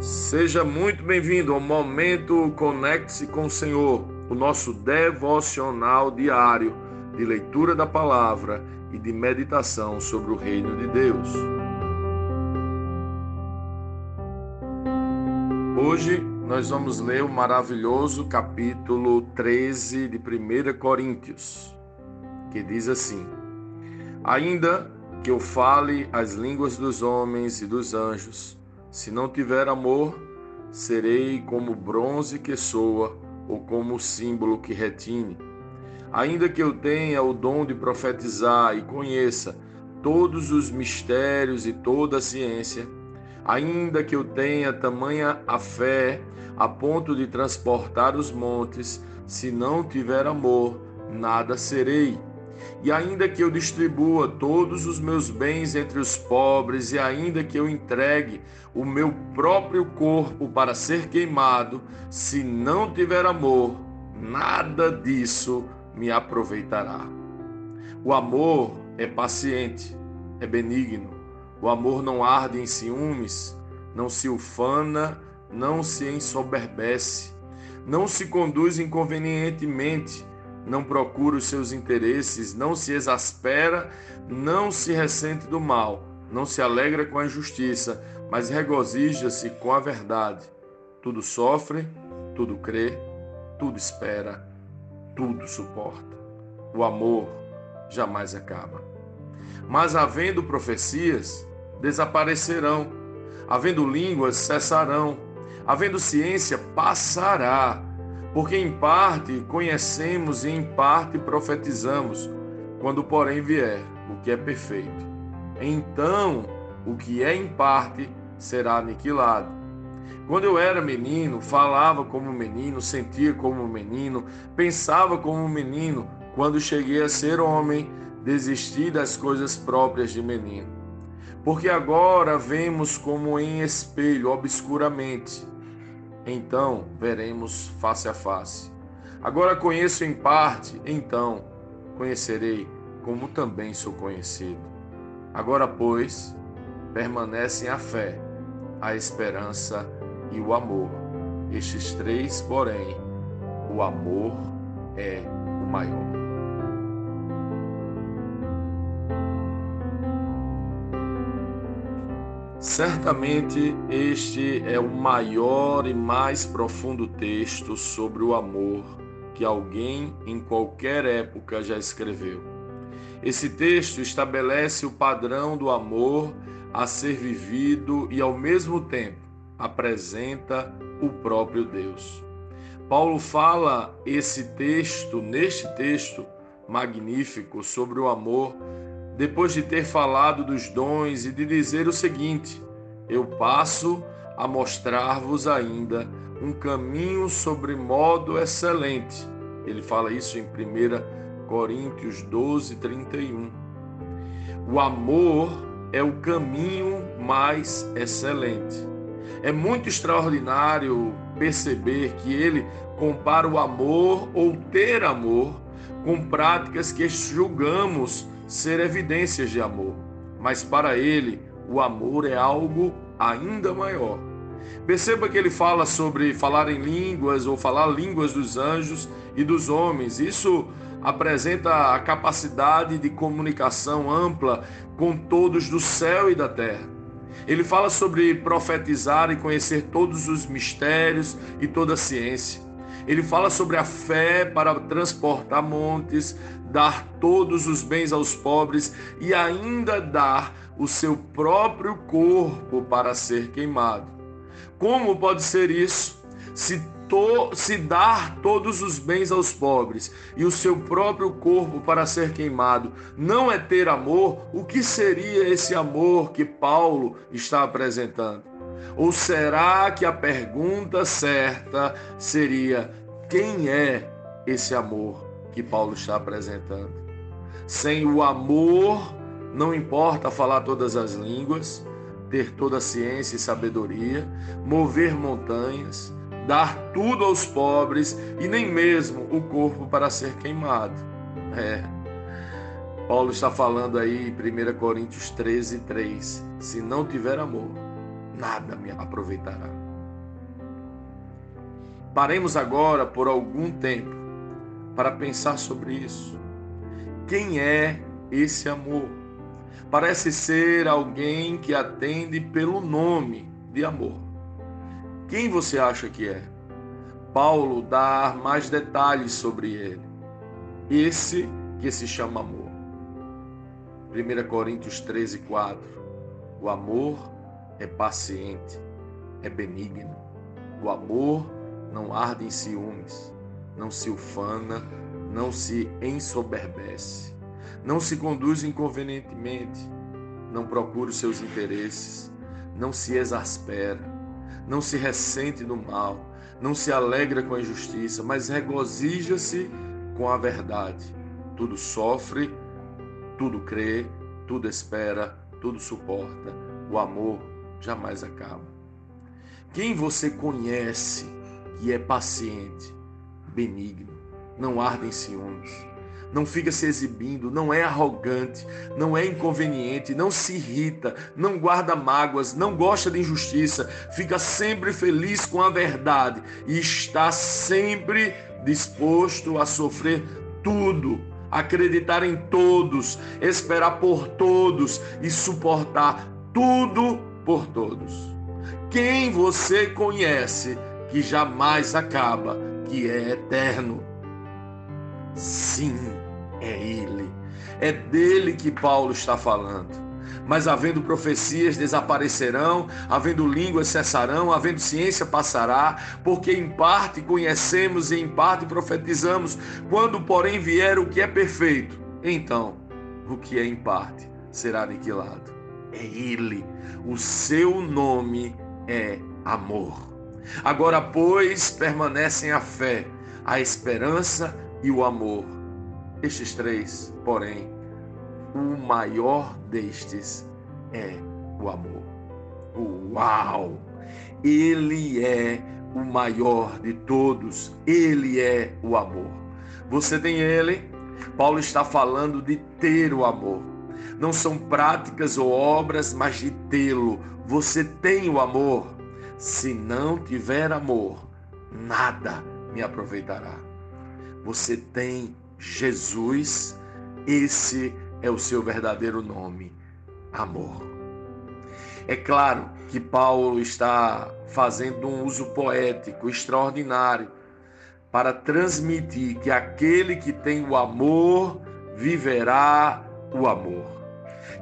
Seja muito bem-vindo ao Momento Conecte-se com o Senhor, o nosso devocional diário de leitura da palavra e de meditação sobre o reino de Deus. Hoje nós vamos ler o maravilhoso capítulo 13 de 1 Coríntios, que diz assim: Ainda que eu fale as línguas dos homens e dos anjos, se não tiver amor, serei como bronze que soa ou como símbolo que retine. Ainda que eu tenha o dom de profetizar e conheça todos os mistérios e toda a ciência, ainda que eu tenha tamanha a fé a ponto de transportar os montes, se não tiver amor, nada serei. E ainda que eu distribua todos os meus bens entre os pobres, e ainda que eu entregue o meu próprio corpo para ser queimado, se não tiver amor, nada disso me aproveitará. O amor é paciente, é benigno. O amor não arde em ciúmes, não se ufana, não se ensoberbece, não se conduz inconvenientemente não procura os seus interesses, não se exaspera, não se ressente do mal, não se alegra com a injustiça, mas regozija-se com a verdade. Tudo sofre, tudo crê, tudo espera, tudo suporta. O amor jamais acaba. Mas havendo profecias, desaparecerão, havendo línguas, cessarão, havendo ciência, passará porque em parte conhecemos e em parte profetizamos, quando porém vier o que é perfeito. Então, o que é em parte será aniquilado. Quando eu era menino, falava como menino, sentia como menino, pensava como menino. Quando cheguei a ser homem, desisti das coisas próprias de menino. Porque agora vemos como em espelho, obscuramente então veremos face a face. Agora conheço em parte, então conhecerei como também sou conhecido. Agora, pois, permanecem a fé, a esperança e o amor. Estes três, porém, o amor é o maior. Certamente este é o maior e mais profundo texto sobre o amor que alguém em qualquer época já escreveu. Esse texto estabelece o padrão do amor a ser vivido e, ao mesmo tempo, apresenta o próprio Deus. Paulo fala esse texto, neste texto magnífico, sobre o amor depois de ter falado dos dons e de dizer o seguinte: Eu passo a mostrar-vos ainda um caminho sobre modo excelente. Ele fala isso em 1 Coríntios 12, 31. O amor é o caminho mais excelente. É muito extraordinário perceber que ele compara o amor ou ter amor com práticas que julgamos ser evidências de amor, mas para ele o amor é algo ainda maior. Perceba que ele fala sobre falar em línguas ou falar línguas dos anjos e dos homens. Isso apresenta a capacidade de comunicação ampla com todos do céu e da terra. Ele fala sobre profetizar e conhecer todos os mistérios e toda a ciência. Ele fala sobre a fé para transportar montes, dar todos os bens aos pobres e ainda dar o seu próprio corpo para ser queimado. Como pode ser isso? Se, to, se dar todos os bens aos pobres e o seu próprio corpo para ser queimado não é ter amor, o que seria esse amor que Paulo está apresentando? Ou será que a pergunta certa seria: quem é esse amor? que Paulo está apresentando. Sem o amor, não importa falar todas as línguas, ter toda a ciência e sabedoria, mover montanhas, dar tudo aos pobres e nem mesmo o corpo para ser queimado. É. Paulo está falando aí em 1 Coríntios 13, 3. Se não tiver amor, nada me aproveitará. Paremos agora por algum tempo para pensar sobre isso. Quem é esse amor? Parece ser alguém que atende pelo nome de amor. Quem você acha que é? Paulo dá mais detalhes sobre ele. Esse que se chama amor. 1 Coríntios 13, 4. O amor é paciente, é benigno. O amor não arde em ciúmes, não se ufana, não se ensoberbece, não se conduz inconvenientemente, não procura os seus interesses, não se exaspera, não se ressente do mal, não se alegra com a injustiça, mas regozija-se com a verdade. Tudo sofre, tudo crê, tudo espera, tudo suporta. O amor jamais acaba. Quem você conhece que é paciente, benigno, não arde em ciúmes, não fica se exibindo, não é arrogante, não é inconveniente, não se irrita, não guarda mágoas, não gosta de injustiça, fica sempre feliz com a verdade e está sempre disposto a sofrer tudo, acreditar em todos, esperar por todos e suportar tudo por todos. Quem você conhece que jamais acaba, que é eterno? Sim, é Ele. É dele que Paulo está falando. Mas havendo profecias desaparecerão, havendo línguas cessarão, havendo ciência passará, porque em parte conhecemos e em parte profetizamos. Quando, porém, vier o que é perfeito, então o que é em parte será aniquilado. É Ele. O seu nome é amor. Agora, pois, permanecem a fé, a esperança e o amor. Estes três, porém, o maior destes é o amor. Uau! Ele é o maior de todos, ele é o amor. Você tem ele? Paulo está falando de ter o amor. Não são práticas ou obras, mas de tê-lo. Você tem o amor. Se não tiver amor, nada me aproveitará. Você tem Jesus, esse é o seu verdadeiro nome, amor. É claro que Paulo está fazendo um uso poético extraordinário para transmitir que aquele que tem o amor viverá o amor.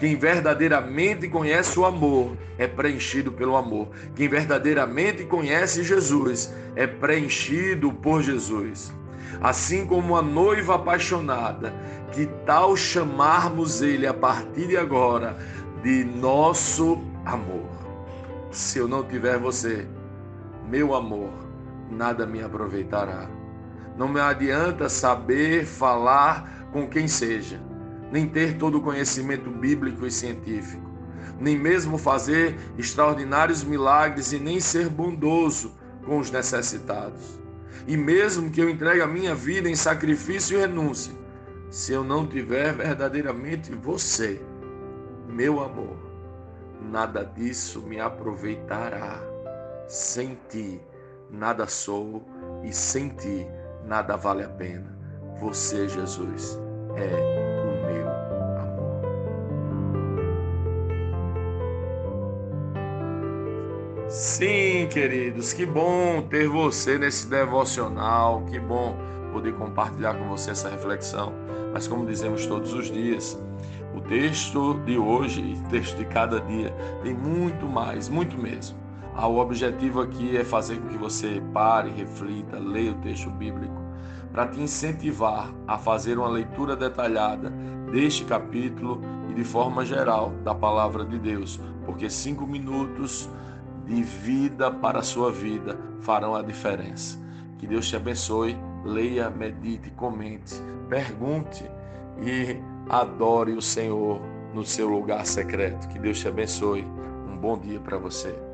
Quem verdadeiramente conhece o amor é preenchido pelo amor. Quem verdadeiramente conhece Jesus é preenchido por Jesus. Assim como a noiva apaixonada, que tal chamarmos ele a partir de agora de nosso amor? Se eu não tiver você, meu amor, nada me aproveitará. Não me adianta saber falar com quem seja nem ter todo o conhecimento bíblico e científico, nem mesmo fazer extraordinários milagres e nem ser bondoso com os necessitados. E mesmo que eu entregue a minha vida em sacrifício e renúncia, se eu não tiver verdadeiramente você, meu amor, nada disso me aproveitará. Sem ti, nada sou e sem ti, nada vale a pena. Você, Jesus, é Sim, queridos, que bom ter você nesse devocional, que bom poder compartilhar com você essa reflexão. Mas como dizemos todos os dias, o texto de hoje e texto de cada dia tem muito mais, muito mesmo. Ah, o objetivo aqui é fazer com que você pare, reflita, leia o texto bíblico, para te incentivar a fazer uma leitura detalhada deste capítulo e de forma geral da palavra de Deus, porque cinco minutos de vida para a sua vida farão a diferença. Que Deus te abençoe. Leia, medite, comente, pergunte e adore o Senhor no seu lugar secreto. Que Deus te abençoe. Um bom dia para você.